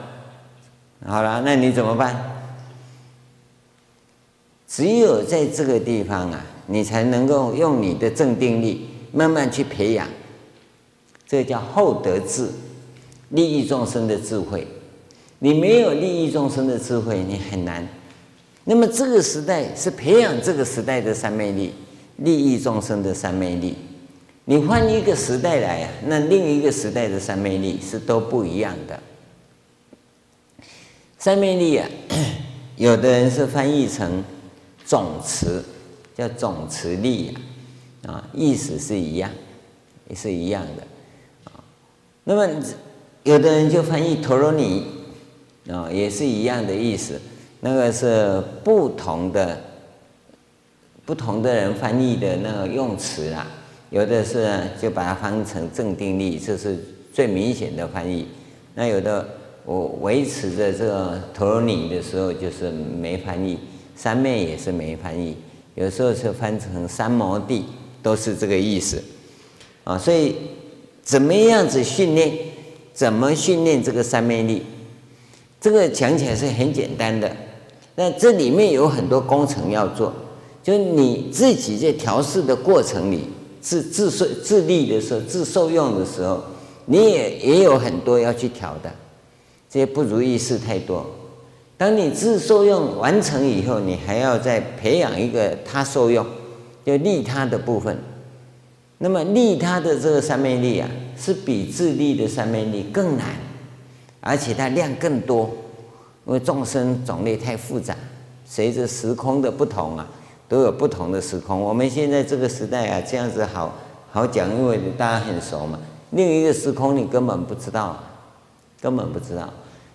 好了，那你怎么办？只有在这个地方啊，你才能够用你的正定力。慢慢去培养，这叫厚德智，利益众生的智慧。你没有利益众生的智慧，你很难。那么这个时代是培养这个时代的三昧力，利益众生的三昧力。你换一个时代来啊，那另一个时代的三昧力是都不一样的。三昧力啊，*clears throat* 有的人是翻译成总持，叫总持力啊，啊意思是一样，也是一样的啊。那么有的人就翻译陀罗尼啊，也是一样的意思。那个是不同的不同的人翻译的那个用词啊，有的是就把它翻成正定力，这是最明显的翻译。那有的我维持着这个陀罗尼的时候，就是没翻译，三昧也是没翻译，有时候是翻成三摩地，都是这个意思啊。所以怎么样子训练？怎么训练这个三昧力？这个讲起来是很简单的。那这里面有很多工程要做，就你自己在调试的过程里，自自受自利的时候，自受用的时候，你也也有很多要去调的，这些不如意事太多。当你自受用完成以后，你还要再培养一个他受用，就利他的部分。那么利他的这个三昧力啊，是比自利的三昧力更难，而且它量更多。因为众生种类太复杂，随着时空的不同啊，都有不同的时空。我们现在这个时代啊，这样子好好讲，因为大家很熟嘛。另一个时空你根本不知道，根本不知道。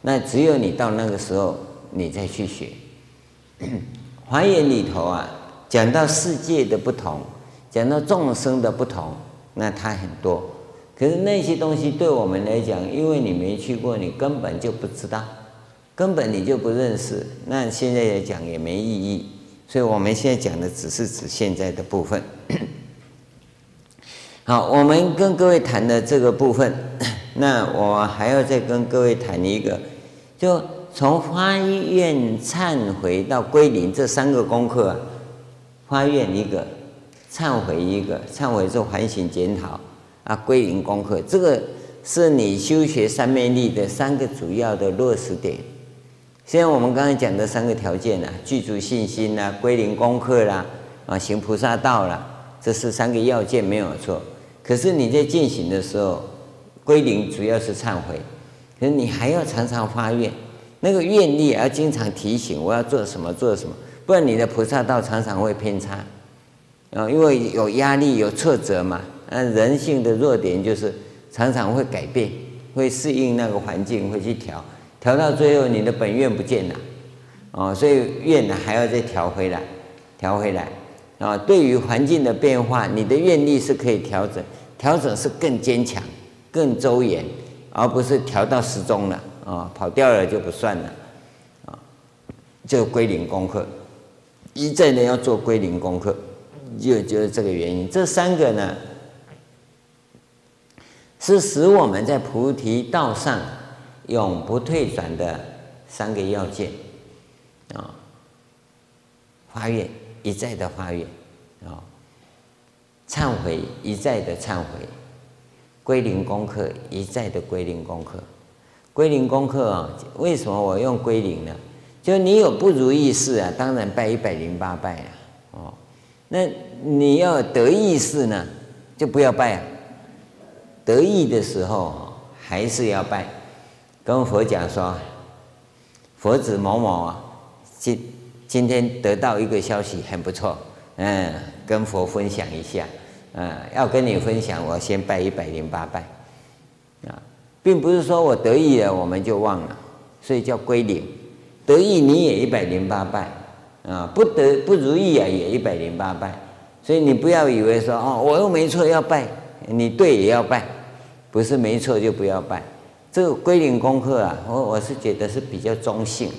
那只有你到那个时候，你再去学。*clears throat* 华严里头啊，讲到世界的不同，讲到众生的不同，那它很多。可是那些东西对我们来讲，因为你没去过，你根本就不知道。根本你就不认识，那现在来讲也没意义，所以我们现在讲的只是指现在的部分。*coughs* 好，我们跟各位谈的这个部分，*coughs* 那我还要再跟各位谈一个，就从发愿、忏悔到归零这三个功课啊，发愿一个，忏悔一个，忏悔是反省检讨啊，归零功课，这个是你修学三昧力的三个主要的落实点。现在我们刚才讲的三个条件呢，具足信心啦，归零功课啦，啊，行菩萨道啦，这是三个要件没有错。可是你在进行的时候，归零主要是忏悔，可是你还要常常发愿，那个愿力要经常提醒我要做什么做什么，不然你的菩萨道常常会偏差，啊，因为有压力有挫折嘛，嗯，人性的弱点就是常常会改变，会适应那个环境，会去调。调到最后，你的本愿不见了，哦，所以愿呢还要再调回来，调回来，啊，对于环境的变化，你的愿力是可以调整，调整是更坚强、更周延，而不是调到时钟了，啊，跑掉了就不算了，啊，就归零功课，一再的要做归零功课，就就是这个原因。这三个呢，是使我们在菩提道上。永不退转的三个要件啊！发愿一再的发愿啊，忏悔一再的忏悔，归零功课一再的归零功课。归零功课啊，为什么我用归零呢？就你有不如意事啊，当然拜一百零八拜啊，哦，那你要得意事呢，就不要拜啊。得意的时候还是要拜。跟佛讲说，佛子某某啊，今今天得到一个消息很不错，嗯，跟佛分享一下，嗯，要跟你分享，我先拜一百零八拜，啊，并不是说我得意了我们就忘了，所以叫归零，得意你也一百零八拜，啊，不得不如意啊也一百零八拜，所以你不要以为说哦我又没错要拜，你对也要拜，不是没错就不要拜。这个归零功课啊，我我是觉得是比较中性，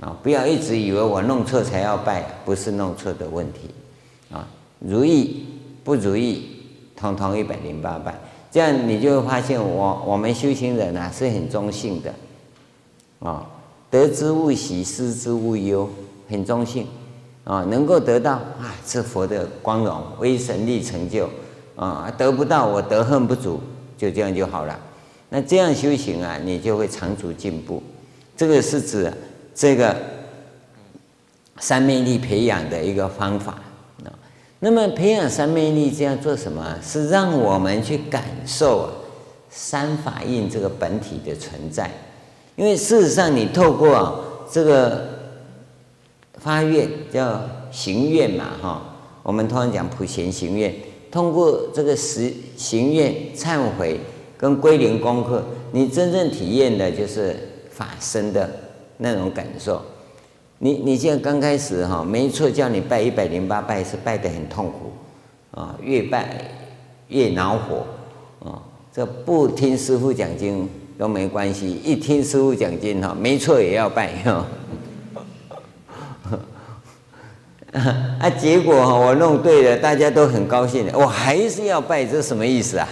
啊，不要一直以为我弄错才要拜，不是弄错的问题，啊，如意不如意，通通一百零八拜，这样你就会发现我我们修行人啊是很中性的，啊，得之勿喜，失之勿忧，很中性，啊，能够得到啊，是佛的光荣，威神力成就，啊，得不到我德恨不足，就这样就好了。那这样修行啊，你就会长足进步。这个是指这个三昧力培养的一个方法啊。那么培养三昧力这样做什么？是让我们去感受啊三法印这个本体的存在。因为事实上，你透过这个发愿叫行愿嘛，哈，我们通常讲普贤行愿，通过这个十行愿忏悔跟归零功课，你真正体验的就是法身的那种感受。你你现在刚开始哈，没错，叫你拜一百零八拜是拜得很痛苦啊，越拜越恼火啊。这不听师傅讲经都没关系，一听师傅讲经哈，没错也要拜哈。*laughs* 啊，结果哈我弄对了，大家都很高兴，我还是要拜，这什么意思啊？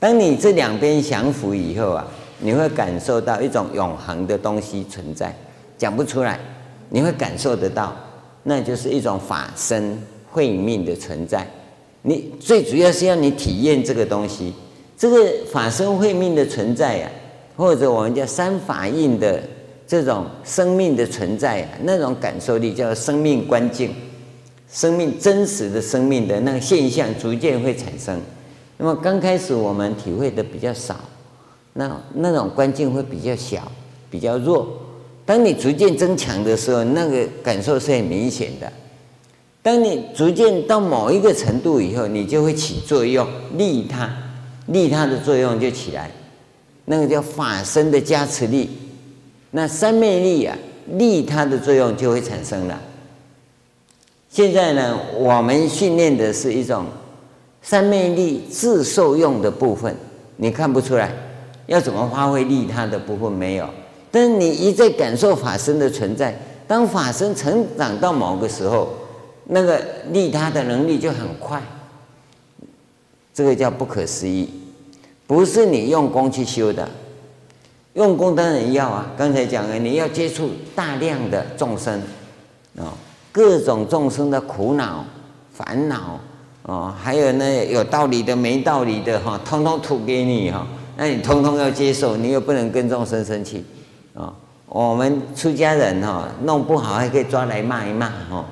当你这两边降伏以后啊，你会感受到一种永恒的东西存在。讲不出来，你会感受得到，那就是一种法身慧命的存在。你最主要是要你体验这个东西，这个法身慧命的存在呀、啊，或者我们叫三法印的这种生命的存在啊，那种感受力叫生命观境，生命真实的生命的那个现象逐渐会产生。那么刚开始我们体会的比较少，那那种观境会比较小，比较弱。当你逐渐增强的时候，那个感受是很明显的。当你逐渐到某一个程度以后，你就会起作用，利他，利他的作用就起来，那个叫法身的加持力。那三昧力啊，利他的作用就会产生了。现在呢，我们训练的是一种三昧力自受用的部分，你看不出来，要怎么发挥利他的部分没有？但是你一再感受法身的存在，当法身成长到某个时候，那个利他的能力就很快，这个叫不可思议，不是你用功去修的，用功当然要啊。刚才讲了，你要接触大量的众生，啊，各种众生的苦恼、烦恼，哦，还有那有道理的、没道理的，哈，通通吐给你哈，那你通通要接受，你又不能跟众生生气。啊，我们出家人哈，弄不好还可以抓来骂一骂哈。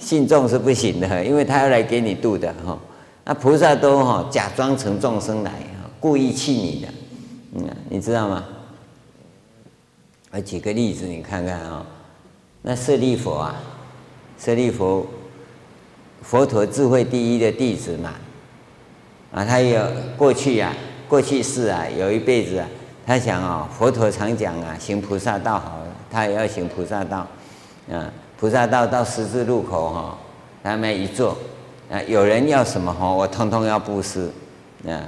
信众是不行的，因为他要来给你度的哈。那菩萨都哈假装成众生来，故意气你的，嗯，你知道吗？我举个例子，你看看啊，那舍利佛啊，舍利佛，佛陀智慧第一的弟子嘛，啊，他有过去啊，过去世啊，有一辈子啊。他想啊，佛陀常讲啊，行菩萨道好，他也要行菩萨道，啊，菩萨道到十字路口哈，他们一坐，啊，有人要什么哈，我通通要布施，啊，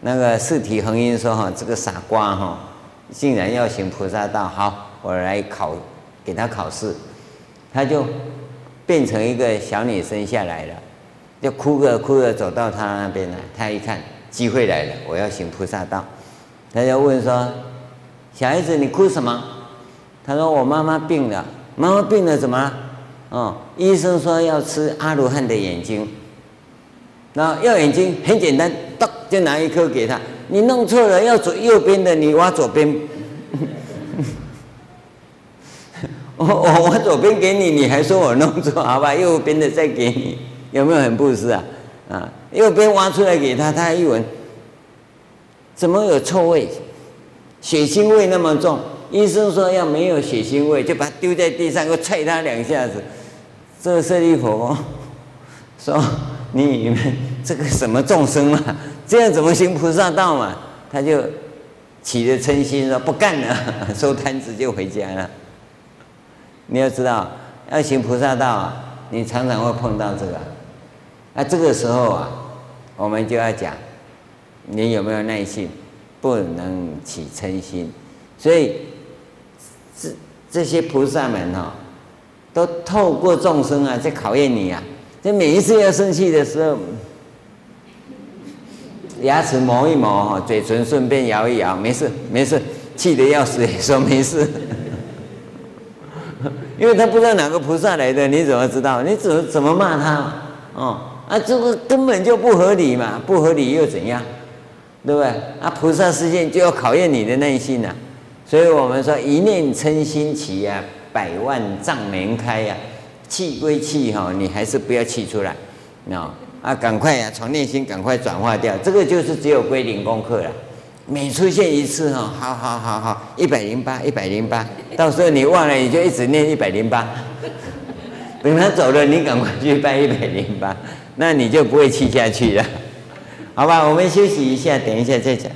那个四体恒音说哈，这个傻瓜哈，竟然要行菩萨道，好，我来考，给他考试，他就变成一个小女生下来了，就哭着哭着走到他那边来，他一看机会来了，我要行菩萨道。他就问说：“小孩子，你哭什么？”他说：“我妈妈病了，妈妈病了怎么了？哦，医生说要吃阿罗汉的眼睛。那要眼睛很简单，就拿一颗给他。你弄错了，要左右边的，你挖左边。*laughs* 我我挖左边给你，你还说我弄错？好吧，右边的再给你，有没有很布施啊？啊，右边挖出来给他，他一闻。”怎么有臭味？血腥味那么重，医生说要没有血腥味，就把它丢在地上，又踹他两下子。这个舍利佛说：“你们这个什么众生嘛，这样怎么行菩萨道嘛？”他就起了嗔心，说：“不干了，*laughs* 收摊子就回家了。”你要知道，要行菩萨道啊，你常常会碰到这个。那这个时候啊，我们就要讲。你有没有耐性？不能起嗔心，所以这这些菩萨们哈，都透过众生啊在考验你啊。这每一次要生气的时候，牙齿磨一磨哈，嘴唇顺便摇一摇，没事没事，气得要死也说没事，因为他不知道哪个菩萨来的，你怎么知道？你怎么怎么骂他？哦啊，这个根本就不合理嘛，不合理又怎样？对不对？啊，菩萨示现就要考验你的耐心呐、所以我们说一念嗔心起呀、啊，百万障门开呀、气归气哈，你还是不要气出来，啊啊，赶快呀、啊，从内心赶快转化掉，这个就是只有归零功课了。每出现一次哈，好好好好，一百零八，一百零八，到时候你忘了，你就一直念一百零八，*laughs* 等他走了，你赶快去拜一百零八，那你就不会气下去了，好吧？我们休息一下，等一下再讲。